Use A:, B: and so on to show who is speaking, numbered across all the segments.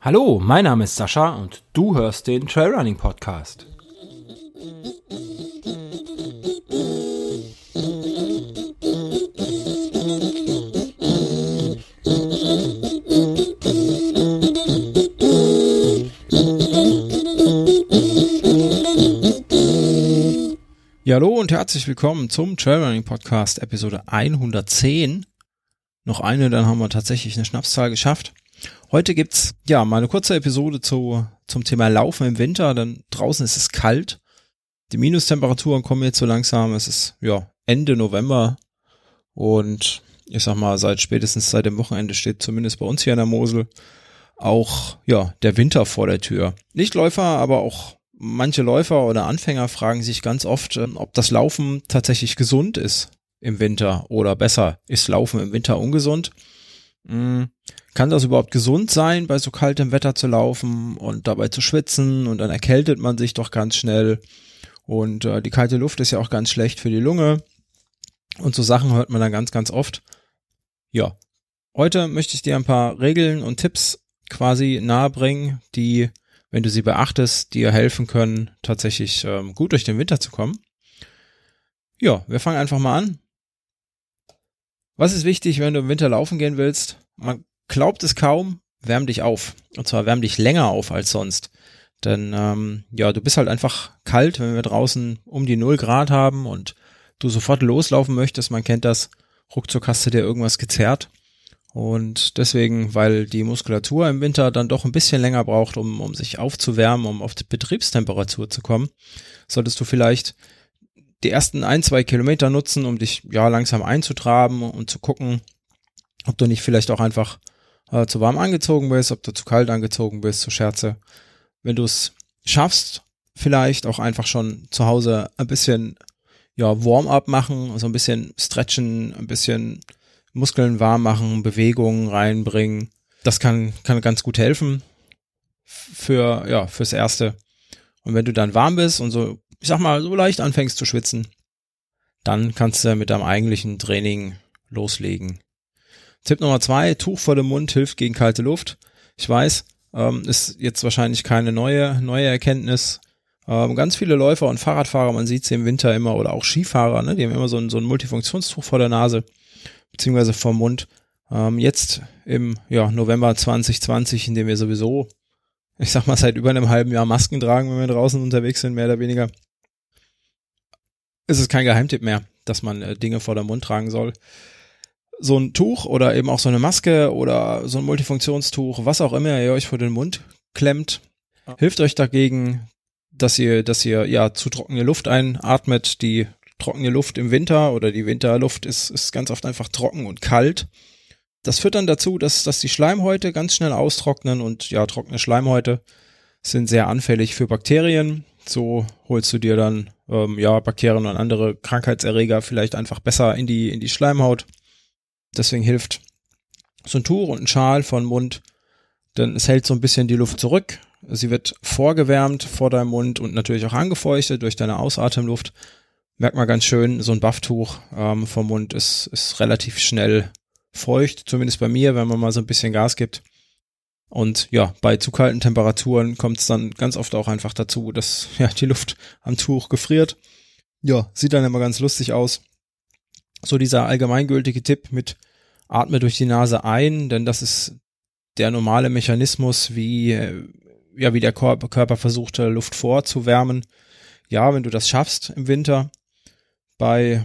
A: Hallo, mein Name ist Sascha und du hörst den Trailrunning Podcast.
B: Ja, hallo und herzlich willkommen zum Trailrunning Podcast Episode 110. Noch eine, dann haben wir tatsächlich eine Schnapszahl geschafft. Heute gibt's ja mal eine kurze Episode zu, zum Thema Laufen im Winter, denn draußen ist es kalt. Die Minustemperaturen kommen jetzt so langsam. Es ist ja Ende November und ich sag mal, seit spätestens seit dem Wochenende steht zumindest bei uns hier in der Mosel auch ja der Winter vor der Tür. Nicht Läufer, aber auch manche Läufer oder Anfänger fragen sich ganz oft, ähm, ob das Laufen tatsächlich gesund ist im Winter oder besser, ist Laufen im Winter ungesund? Hm, kann das überhaupt gesund sein, bei so kaltem Wetter zu laufen und dabei zu schwitzen und dann erkältet man sich doch ganz schnell und äh, die kalte Luft ist ja auch ganz schlecht für die Lunge und so Sachen hört man dann ganz, ganz oft. Ja, heute möchte ich dir ein paar Regeln und Tipps quasi nahebringen, die wenn du sie beachtest, dir helfen können, tatsächlich ähm, gut durch den Winter zu kommen. Ja, wir fangen einfach mal an. Was ist wichtig, wenn du im Winter laufen gehen willst? Man glaubt es kaum, wärm dich auf. Und zwar wärm dich länger auf als sonst. Denn ähm, ja, du bist halt einfach kalt, wenn wir draußen um die 0 Grad haben und du sofort loslaufen möchtest. Man kennt das. Ruckzuck hast du dir irgendwas gezerrt. Und deswegen, weil die Muskulatur im Winter dann doch ein bisschen länger braucht, um, um sich aufzuwärmen, um auf die Betriebstemperatur zu kommen, solltest du vielleicht die ersten ein, zwei Kilometer nutzen, um dich ja langsam einzutraben und zu gucken, ob du nicht vielleicht auch einfach äh, zu warm angezogen bist, ob du zu kalt angezogen bist, zu Scherze. Wenn du es schaffst, vielleicht auch einfach schon zu Hause ein bisschen ja Warm-up machen, so ein bisschen stretchen, ein bisschen Muskeln warm machen, Bewegungen reinbringen. Das kann, kann ganz gut helfen für, ja, fürs Erste. Und wenn du dann warm bist und so, ich sag mal, so leicht anfängst zu schwitzen, dann kannst du mit deinem eigentlichen Training loslegen. Tipp Nummer zwei, Tuch vor dem Mund hilft gegen kalte Luft. Ich weiß, ähm, ist jetzt wahrscheinlich keine neue, neue Erkenntnis. Ähm, ganz viele Läufer und Fahrradfahrer, man sieht sie im Winter immer, oder auch Skifahrer, ne, die haben immer so ein, so ein Multifunktionstuch vor der Nase beziehungsweise vom Mund. Ähm, jetzt im ja, November 2020, in dem wir sowieso, ich sag mal, seit über einem halben Jahr Masken tragen, wenn wir draußen unterwegs sind, mehr oder weniger, ist es kein Geheimtipp mehr, dass man äh, Dinge vor dem Mund tragen soll. So ein Tuch oder eben auch so eine Maske oder so ein Multifunktionstuch, was auch immer ihr euch vor den Mund klemmt, hilft euch dagegen, dass ihr, dass ihr ja zu trockene Luft einatmet, die trockene Luft im Winter oder die Winterluft ist, ist ganz oft einfach trocken und kalt. Das führt dann dazu, dass, dass die Schleimhäute ganz schnell austrocknen und ja, trockene Schleimhäute sind sehr anfällig für Bakterien. So holst du dir dann ähm, ja Bakterien und andere Krankheitserreger vielleicht einfach besser in die in die Schleimhaut. Deswegen hilft so ein Tuch und ein Schal von Mund, denn es hält so ein bisschen die Luft zurück. Sie wird vorgewärmt vor deinem Mund und natürlich auch angefeuchtet durch deine Ausatemluft merkt man ganz schön, so ein Bufftuch ähm, vom Mund ist, ist relativ schnell feucht, zumindest bei mir, wenn man mal so ein bisschen Gas gibt. Und ja, bei zu kalten Temperaturen kommt es dann ganz oft auch einfach dazu, dass ja die Luft am Tuch gefriert. Ja, sieht dann immer ganz lustig aus. So dieser allgemeingültige Tipp mit atme durch die Nase ein, denn das ist der normale Mechanismus, wie ja wie der Körper, Körper versucht, Luft vorzuwärmen. Ja, wenn du das schaffst im Winter, bei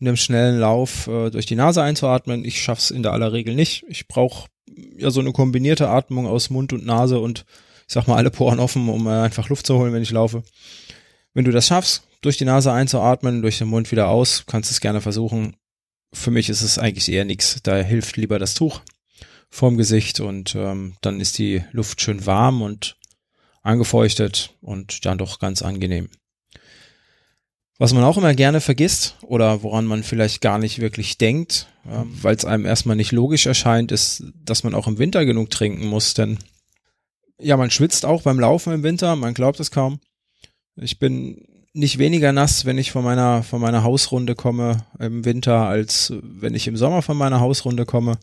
B: einem schnellen Lauf äh, durch die Nase einzuatmen. Ich schaff's in der aller Regel nicht. Ich brauche ja so eine kombinierte Atmung aus Mund und Nase und ich sag mal alle Poren offen, um äh, einfach Luft zu holen, wenn ich laufe. Wenn du das schaffst, durch die Nase einzuatmen, durch den Mund wieder aus, kannst du es gerne versuchen. Für mich ist es eigentlich eher nichts. Da hilft lieber das Tuch vorm Gesicht und ähm, dann ist die Luft schön warm und angefeuchtet und dann doch ganz angenehm. Was man auch immer gerne vergisst oder woran man vielleicht gar nicht wirklich denkt, äh, weil es einem erstmal nicht logisch erscheint, ist, dass man auch im Winter genug trinken muss, denn ja, man schwitzt auch beim Laufen im Winter, man glaubt es kaum. Ich bin nicht weniger nass, wenn ich von meiner, von meiner Hausrunde komme im Winter, als wenn ich im Sommer von meiner Hausrunde komme.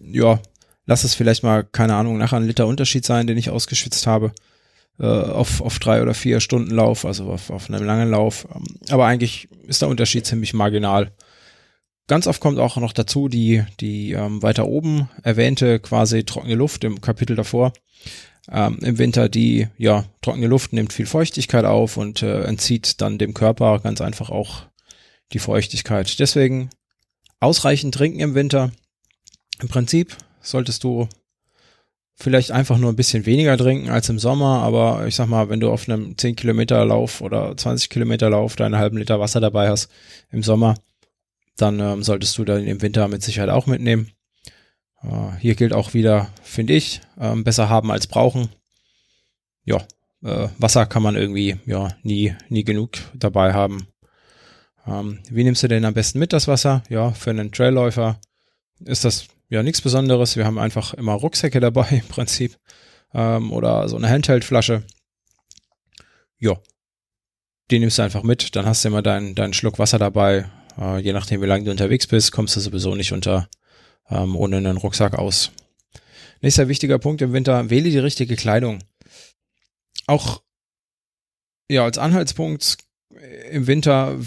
B: Ja, lass es vielleicht mal, keine Ahnung, nachher ein Liter Unterschied sein, den ich ausgeschwitzt habe. Äh, auf, auf drei oder vier Stunden Lauf, also auf, auf einem langen Lauf. Aber eigentlich ist der Unterschied ziemlich marginal. Ganz oft kommt auch noch dazu die, die ähm, weiter oben erwähnte quasi trockene Luft im Kapitel davor. Ähm, Im Winter die ja trockene Luft nimmt viel Feuchtigkeit auf und äh, entzieht dann dem Körper ganz einfach auch die Feuchtigkeit. Deswegen ausreichend trinken im Winter. Im Prinzip solltest du vielleicht einfach nur ein bisschen weniger trinken als im Sommer, aber ich sag mal, wenn du auf einem 10 Kilometer Lauf oder 20 Kilometer Lauf deinen halben Liter Wasser dabei hast im Sommer, dann ähm, solltest du dann im Winter mit Sicherheit auch mitnehmen. Äh, hier gilt auch wieder, finde ich, ähm, besser haben als brauchen. Ja, äh, Wasser kann man irgendwie ja nie, nie genug dabei haben. Ähm, wie nimmst du denn am besten mit das Wasser? Ja, für einen Trailläufer ist das ja nichts Besonderes. Wir haben einfach immer Rucksäcke dabei im Prinzip ähm, oder so eine Handheldflasche. Ja, die nimmst du einfach mit. Dann hast du immer deinen, deinen Schluck Wasser dabei. Äh, je nachdem, wie lange du unterwegs bist, kommst du sowieso nicht unter ähm, ohne einen Rucksack aus. Nächster wichtiger Punkt im Winter, wähle die richtige Kleidung. Auch ja, als Anhaltspunkt im Winter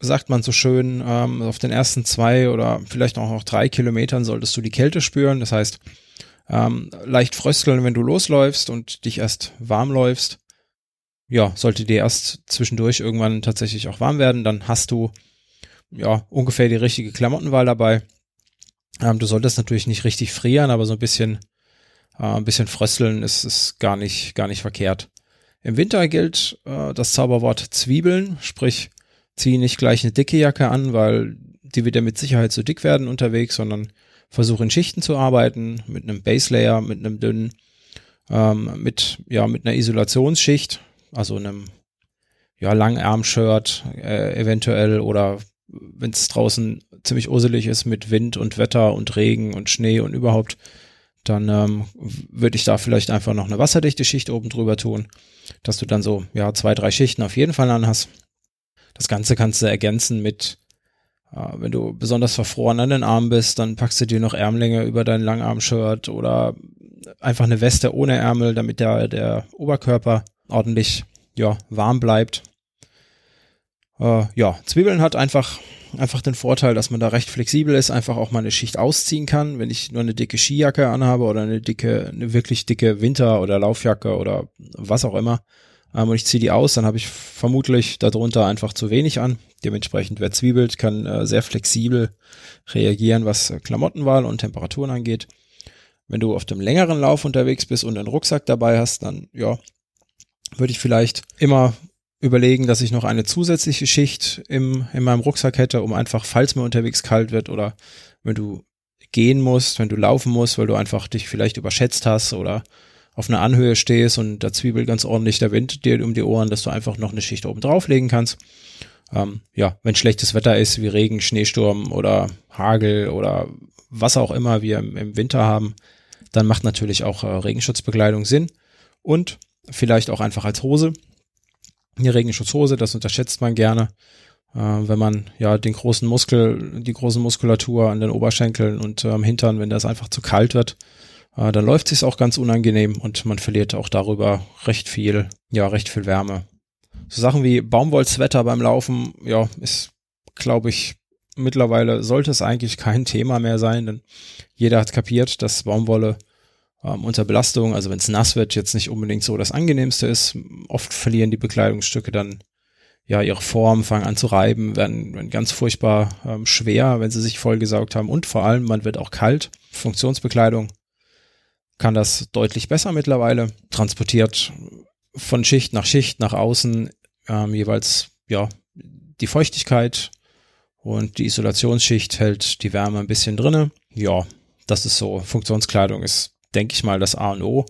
B: sagt man so schön, ähm, auf den ersten zwei oder vielleicht auch noch drei Kilometern solltest du die Kälte spüren. Das heißt, ähm, leicht frösteln, wenn du losläufst und dich erst warm läufst. Ja, sollte dir erst zwischendurch irgendwann tatsächlich auch warm werden, dann hast du ja ungefähr die richtige Klamottenwahl dabei. Ähm, du solltest natürlich nicht richtig frieren, aber so ein bisschen, äh, ein bisschen frösteln ist, ist gar nicht, gar nicht verkehrt. Im Winter gilt äh, das Zauberwort Zwiebeln, sprich, zieh nicht gleich eine dicke Jacke an, weil die wird ja mit Sicherheit zu dick werden unterwegs, sondern versuch in Schichten zu arbeiten, mit einem Base Layer, mit einem dünnen, ähm, mit, ja, mit einer Isolationsschicht, also einem, ja, Langarm-Shirt, äh, eventuell oder wenn es draußen ziemlich urselig ist mit Wind und Wetter und Regen und Schnee und überhaupt, dann ähm, würde ich da vielleicht einfach noch eine wasserdichte Schicht oben drüber tun, dass du dann so, ja, zwei, drei Schichten auf jeden Fall an hast. Das Ganze kannst du ergänzen mit, äh, wenn du besonders verfroren an den Armen bist, dann packst du dir noch Ärmlinge über dein Langarm-Shirt oder einfach eine Weste ohne Ärmel, damit der, der Oberkörper ordentlich, ja, warm bleibt. Äh, ja, Zwiebeln hat einfach, einfach den Vorteil, dass man da recht flexibel ist, einfach auch mal eine Schicht ausziehen kann. Wenn ich nur eine dicke Skijacke anhabe oder eine dicke, eine wirklich dicke Winter- oder Laufjacke oder was auch immer, ähm, und ich ziehe die aus, dann habe ich vermutlich darunter einfach zu wenig an. Dementsprechend, wer zwiebelt, kann äh, sehr flexibel reagieren, was Klamottenwahl und Temperaturen angeht. Wenn du auf dem längeren Lauf unterwegs bist und einen Rucksack dabei hast, dann ja, würde ich vielleicht immer überlegen, dass ich noch eine zusätzliche Schicht im, in meinem Rucksack hätte, um einfach, falls mir unterwegs kalt wird oder wenn du gehen musst, wenn du laufen musst, weil du einfach dich vielleicht überschätzt hast oder auf einer Anhöhe stehst und da zwiebelt ganz ordentlich der Wind dir um die Ohren, dass du einfach noch eine Schicht oben drauflegen kannst. Ähm, ja, wenn schlechtes Wetter ist, wie Regen, Schneesturm oder Hagel oder was auch immer wir im, im Winter haben, dann macht natürlich auch äh, Regenschutzbekleidung Sinn und vielleicht auch einfach als Hose eine Regenschutzhose, das unterschätzt man gerne. Äh, wenn man ja den großen Muskel, die große Muskulatur an den Oberschenkeln und am ähm, Hintern, wenn das einfach zu kalt wird, äh, dann läuft es auch ganz unangenehm und man verliert auch darüber recht viel, ja, recht viel Wärme. So Sachen wie Baumwollswetter beim Laufen, ja, ist, glaube ich, mittlerweile sollte es eigentlich kein Thema mehr sein, denn jeder hat kapiert, dass Baumwolle ähm, unter Belastung, also wenn es nass wird, jetzt nicht unbedingt so das angenehmste ist. Oft verlieren die Bekleidungsstücke dann ja ihre Form, fangen an zu reiben, werden, werden ganz furchtbar ähm, schwer, wenn sie sich vollgesaugt haben und vor allem man wird auch kalt. Funktionsbekleidung kann das deutlich besser mittlerweile, transportiert von Schicht nach Schicht nach außen ähm, jeweils ja die Feuchtigkeit und die Isolationsschicht hält die Wärme ein bisschen drinne. Ja, das ist so. Funktionskleidung ist denke ich mal, das A und O.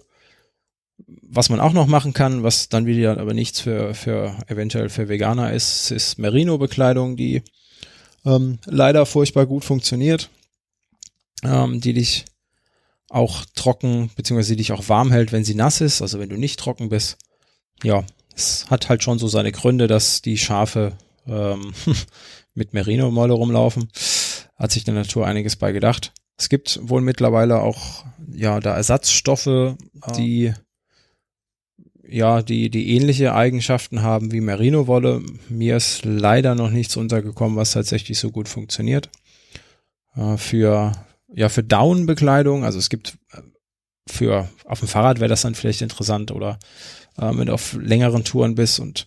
B: Was man auch noch machen kann, was dann wieder aber nichts für, für eventuell für Veganer ist, ist Merino-Bekleidung, die ähm, leider furchtbar gut funktioniert, ähm, die dich auch trocken, beziehungsweise die dich auch warm hält, wenn sie nass ist, also wenn du nicht trocken bist. Ja, es hat halt schon so seine Gründe, dass die Schafe ähm, mit Merino-Molle rumlaufen. Hat sich der Natur einiges bei gedacht. Es gibt wohl mittlerweile auch ja da Ersatzstoffe, die ja, die, die ähnliche Eigenschaften haben wie Merino-Wolle. Mir ist leider noch nichts untergekommen, was tatsächlich so gut funktioniert. Äh, für, ja, für Down-Bekleidung, also es gibt äh, für, auf dem Fahrrad wäre das dann vielleicht interessant oder äh, wenn du auf längeren Touren bist und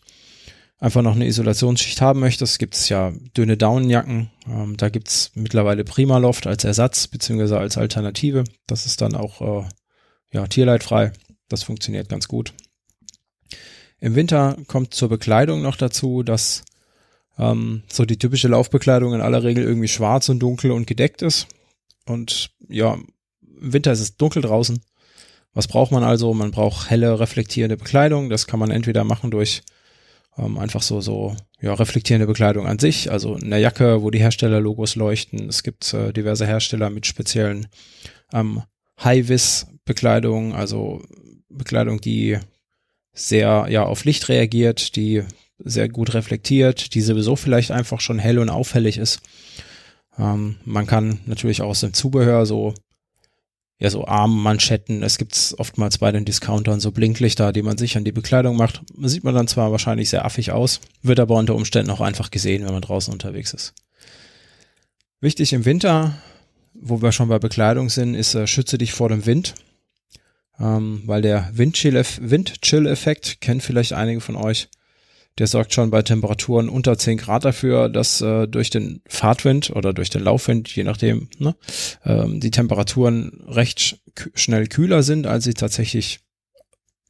B: einfach noch eine Isolationsschicht haben möchtest, gibt es ja dünne Daunenjacken. Ähm, da gibt es mittlerweile Primaloft als Ersatz beziehungsweise als Alternative. Das ist dann auch äh, ja, tierleidfrei. Das funktioniert ganz gut. Im Winter kommt zur Bekleidung noch dazu, dass ähm, so die typische Laufbekleidung in aller Regel irgendwie schwarz und dunkel und gedeckt ist. Und ja, im Winter ist es dunkel draußen. Was braucht man also? Man braucht helle, reflektierende Bekleidung. Das kann man entweder machen durch ähm, einfach so, so, ja, reflektierende Bekleidung an sich, also eine Jacke, wo die Herstellerlogos leuchten. Es gibt äh, diverse Hersteller mit speziellen ähm, High-Vis-Bekleidung, also Bekleidung, die sehr ja auf Licht reagiert, die sehr gut reflektiert, die sowieso vielleicht einfach schon hell und auffällig ist. Ähm, man kann natürlich auch aus dem Zubehör so ja so Armmanschetten, es gibt's oftmals bei den Discountern so Blinklichter, die man sich an die Bekleidung macht. Sieht man dann zwar wahrscheinlich sehr affig aus, wird aber unter Umständen auch einfach gesehen, wenn man draußen unterwegs ist. Wichtig im Winter, wo wir schon bei Bekleidung sind, ist äh, schütze dich vor dem Wind ähm, weil der Windchill-Effekt kennt vielleicht einige von euch. Der sorgt schon bei Temperaturen unter 10 Grad dafür, dass äh, durch den Fahrtwind oder durch den Laufwind, je nachdem, ne, ähm, die Temperaturen recht schnell kühler sind, als sie tatsächlich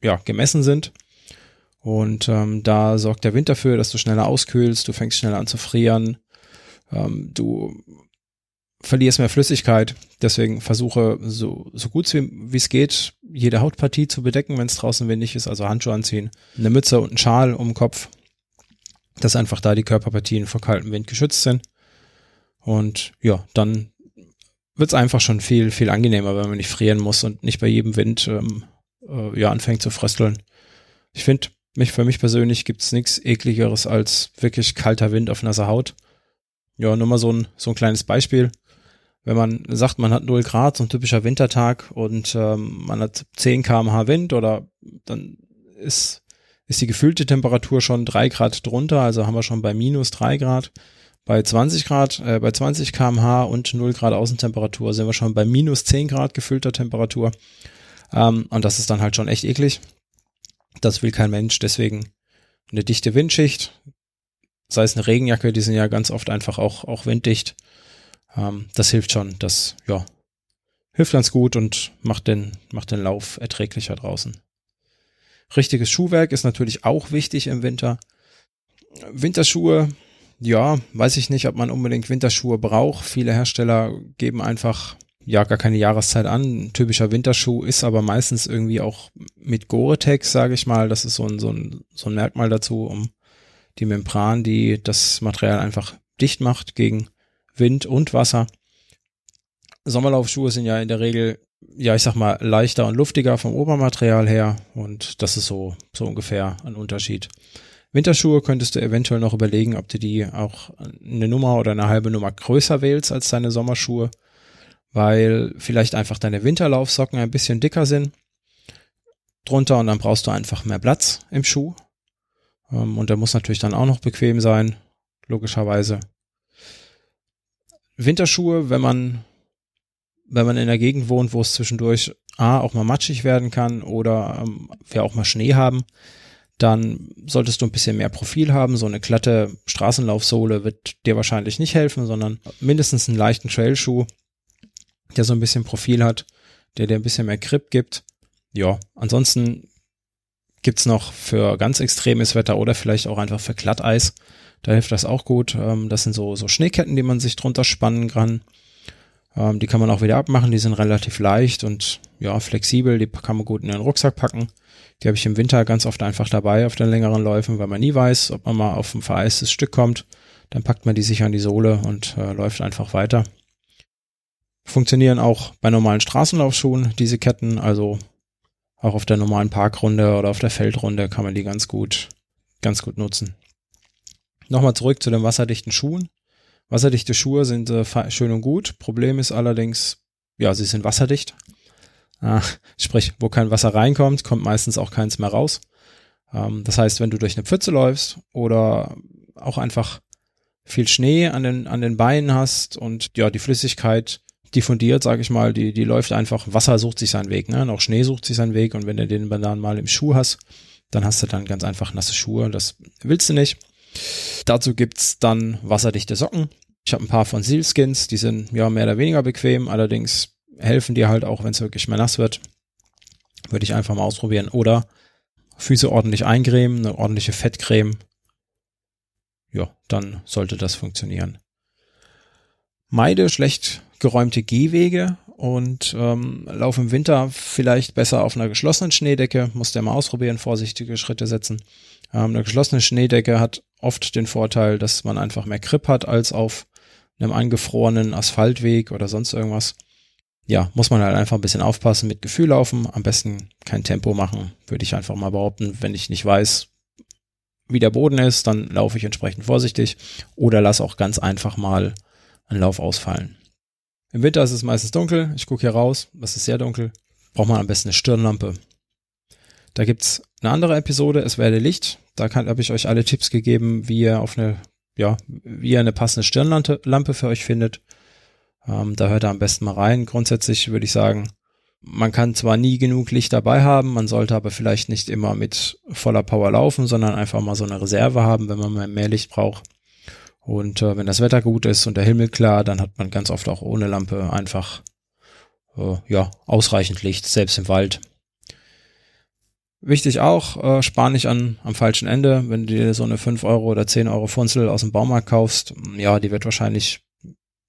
B: ja, gemessen sind. Und ähm, da sorgt der Wind dafür, dass du schneller auskühlst, du fängst schneller an zu frieren, ähm, du verlierst mehr Flüssigkeit. Deswegen versuche so, so gut wie es geht, jede Hautpartie zu bedecken, wenn es draußen windig ist, also Handschuhe anziehen, eine Mütze und einen Schal um den Kopf, dass einfach da die Körperpartien vor kaltem Wind geschützt sind. Und ja, dann wird es einfach schon viel, viel angenehmer, wenn man nicht frieren muss und nicht bei jedem Wind ähm, äh, ja anfängt zu frösteln. Ich finde, mich, für mich persönlich gibt's nichts ekligeres als wirklich kalter Wind auf nasser Haut. Ja, nur mal so ein, so ein kleines Beispiel wenn man sagt, man hat 0 Grad, so ein typischer Wintertag und ähm, man hat 10 kmh Wind oder dann ist, ist die gefühlte Temperatur schon 3 Grad drunter, also haben wir schon bei minus 3 Grad. Bei 20 Grad, äh, bei 20 kmh und 0 Grad Außentemperatur sind wir schon bei minus 10 Grad gefüllter Temperatur. Ähm, und das ist dann halt schon echt eklig. Das will kein Mensch, deswegen eine dichte Windschicht, sei es eine Regenjacke, die sind ja ganz oft einfach auch, auch winddicht ähm, das hilft schon. Das, ja, hilft ganz gut und macht den, macht den Lauf erträglicher draußen. Richtiges Schuhwerk ist natürlich auch wichtig im Winter. Winterschuhe, ja, weiß ich nicht, ob man unbedingt Winterschuhe braucht. Viele Hersteller geben einfach ja gar keine Jahreszeit an. Ein typischer Winterschuh ist aber meistens irgendwie auch mit Gore-Tex, sage ich mal. Das ist so ein, so, ein, so ein Merkmal dazu, um die Membran, die das Material einfach dicht macht gegen Wind und Wasser. Sommerlaufschuhe sind ja in der Regel, ja, ich sag mal, leichter und luftiger vom Obermaterial her und das ist so, so ungefähr ein Unterschied. Winterschuhe könntest du eventuell noch überlegen, ob du die auch eine Nummer oder eine halbe Nummer größer wählst als deine Sommerschuhe, weil vielleicht einfach deine Winterlaufsocken ein bisschen dicker sind drunter und dann brauchst du einfach mehr Platz im Schuh. Ähm, und der muss natürlich dann auch noch bequem sein, logischerweise. Winterschuhe, wenn man, wenn man in der Gegend wohnt, wo es zwischendurch A, auch mal matschig werden kann oder ähm, wir auch mal Schnee haben, dann solltest du ein bisschen mehr Profil haben. So eine glatte Straßenlaufsohle wird dir wahrscheinlich nicht helfen, sondern mindestens einen leichten Trailschuh, der so ein bisschen Profil hat, der dir ein bisschen mehr Grip gibt. Ja, ansonsten gibt's noch für ganz extremes Wetter oder vielleicht auch einfach für Glatteis da hilft das auch gut. Ähm, das sind so, so Schneeketten, die man sich drunter spannen kann. Ähm, die kann man auch wieder abmachen. Die sind relativ leicht und ja, flexibel. Die kann man gut in den Rucksack packen. Die habe ich im Winter ganz oft einfach dabei auf den längeren Läufen, weil man nie weiß, ob man mal auf ein vereistes Stück kommt. Dann packt man die sich an die Sohle und äh, läuft einfach weiter. Funktionieren auch bei normalen Straßenlaufschuhen diese Ketten. Also Auch auf der normalen Parkrunde oder auf der Feldrunde kann man die ganz gut, ganz gut nutzen. Nochmal zurück zu den wasserdichten Schuhen. Wasserdichte Schuhe sind äh, schön und gut. Problem ist allerdings, ja, sie sind wasserdicht. Ah, sprich, wo kein Wasser reinkommt, kommt meistens auch keins mehr raus. Ähm, das heißt, wenn du durch eine Pfütze läufst oder auch einfach viel Schnee an den, an den Beinen hast und ja, die Flüssigkeit diffundiert, sage ich mal, die, die läuft einfach, Wasser sucht sich seinen Weg, ne? Und auch Schnee sucht sich seinen Weg und wenn du den dann mal im Schuh hast, dann hast du dann ganz einfach nasse Schuhe. Das willst du nicht. Dazu gibt's dann wasserdichte Socken. Ich habe ein paar von Sealskins, die sind ja mehr oder weniger bequem, allerdings helfen dir halt auch, wenn es wirklich mehr nass wird. Würde ich einfach mal ausprobieren. Oder Füße ordentlich eincremen, eine ordentliche Fettcreme. Ja, dann sollte das funktionieren. Meide schlecht geräumte Gehwege und ähm, lauf im Winter vielleicht besser auf einer geschlossenen Schneedecke. Muss der mal ausprobieren, vorsichtige Schritte setzen. Ähm, eine geschlossene Schneedecke hat oft den Vorteil, dass man einfach mehr Grip hat als auf einem eingefrorenen Asphaltweg oder sonst irgendwas. Ja, muss man halt einfach ein bisschen aufpassen, mit Gefühl laufen, am besten kein Tempo machen, würde ich einfach mal behaupten. Wenn ich nicht weiß, wie der Boden ist, dann laufe ich entsprechend vorsichtig oder lass auch ganz einfach mal einen Lauf ausfallen. Im Winter ist es meistens dunkel. Ich gucke hier raus. Das ist sehr dunkel. Braucht man am besten eine Stirnlampe. Da gibt's eine andere Episode, es werde Licht. Da habe ich euch alle Tipps gegeben, wie ihr auf eine, ja, wie ihr eine passende Stirnlampe für euch findet. Ähm, da hört ihr am besten mal rein. Grundsätzlich würde ich sagen, man kann zwar nie genug Licht dabei haben, man sollte aber vielleicht nicht immer mit voller Power laufen, sondern einfach mal so eine Reserve haben, wenn man mehr Licht braucht. Und äh, wenn das Wetter gut ist und der Himmel klar, dann hat man ganz oft auch ohne Lampe einfach äh, ja ausreichend Licht, selbst im Wald. Wichtig auch, äh, spar nicht an am falschen Ende. Wenn du dir so eine 5 Euro oder 10 Euro Funzel aus dem Baumarkt kaufst, ja, die wird wahrscheinlich,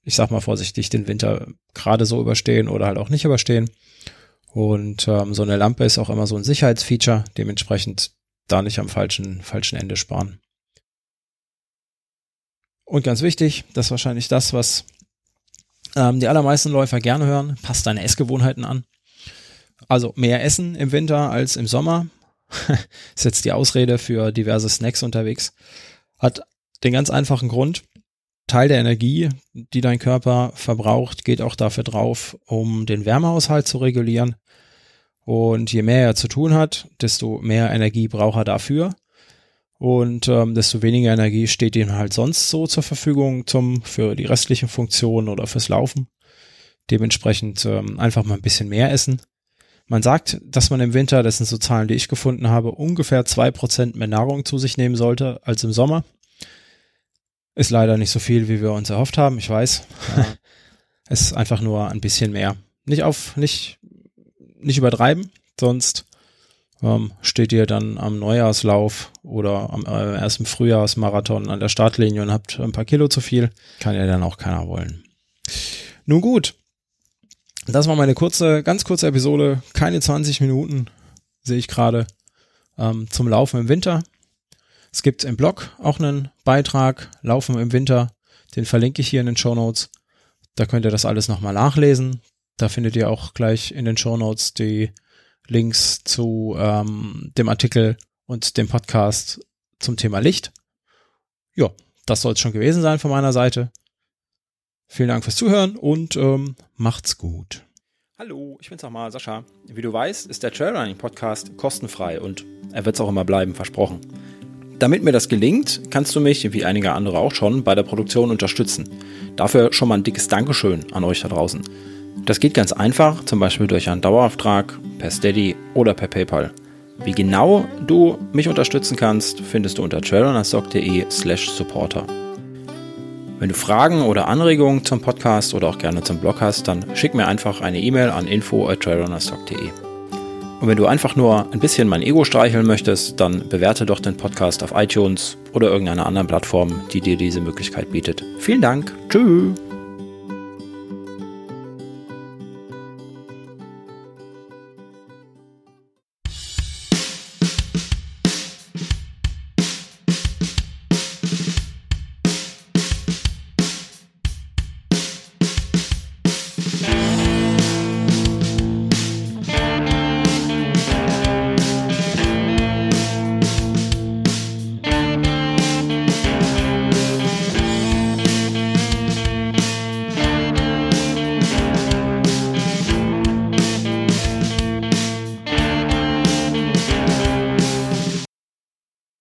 B: ich sag mal vorsichtig, den Winter gerade so überstehen oder halt auch nicht überstehen. Und ähm, so eine Lampe ist auch immer so ein Sicherheitsfeature, dementsprechend da nicht am falschen, falschen Ende sparen. Und ganz wichtig, das ist wahrscheinlich das, was ähm, die allermeisten Läufer gerne hören, passt deine Essgewohnheiten an. Also mehr essen im Winter als im Sommer. ist jetzt die Ausrede für diverse Snacks unterwegs. Hat den ganz einfachen Grund. Teil der Energie, die dein Körper verbraucht, geht auch dafür drauf, um den Wärmehaushalt zu regulieren. Und je mehr er zu tun hat, desto mehr Energie braucht er dafür. Und ähm, desto weniger Energie steht ihm halt sonst so zur Verfügung zum für die restlichen Funktionen oder fürs Laufen. Dementsprechend ähm, einfach mal ein bisschen mehr essen. Man sagt, dass man im Winter, das sind so Zahlen, die ich gefunden habe, ungefähr zwei Prozent mehr Nahrung zu sich nehmen sollte als im Sommer. Ist leider nicht so viel, wie wir uns erhofft haben, ich weiß. es ist einfach nur ein bisschen mehr. Nicht auf, nicht, nicht übertreiben, sonst ähm, steht ihr dann am Neujahrslauf oder am äh, ersten Frühjahrsmarathon an der Startlinie und habt ein paar Kilo zu viel, kann ja dann auch keiner wollen. Nun gut, das war meine kurze, ganz kurze Episode, keine 20 Minuten, sehe ich gerade, ähm, zum Laufen im Winter. Es gibt im Blog auch einen Beitrag, Laufen im Winter, den verlinke ich hier in den Show Notes. Da könnt ihr das alles nochmal nachlesen. Da findet ihr auch gleich in den Show Notes die Links zu ähm, dem Artikel und dem Podcast zum Thema Licht. Ja, das soll es schon gewesen sein von meiner Seite. Vielen Dank fürs Zuhören und ähm, macht's gut.
A: Hallo, ich bin's nochmal, Sascha. Wie du weißt, ist der Trailrunning Podcast kostenfrei und er wird's auch immer bleiben, versprochen. Damit mir das gelingt, kannst du mich, wie einige andere auch schon, bei der Produktion unterstützen. Dafür schon mal ein dickes Dankeschön an euch da draußen. Das geht ganz einfach, zum Beispiel durch einen Dauerauftrag, per Steady oder per PayPal. Wie genau du mich unterstützen kannst, findest du unter trailrunnerstock.de slash supporter. Wenn du Fragen oder Anregungen zum Podcast oder auch gerne zum Blog hast, dann schick mir einfach eine E-Mail an info at. Und wenn du einfach nur ein bisschen mein Ego streicheln möchtest, dann bewerte doch den Podcast auf iTunes oder irgendeiner anderen Plattform, die dir diese Möglichkeit bietet. Vielen Dank. Tschüss.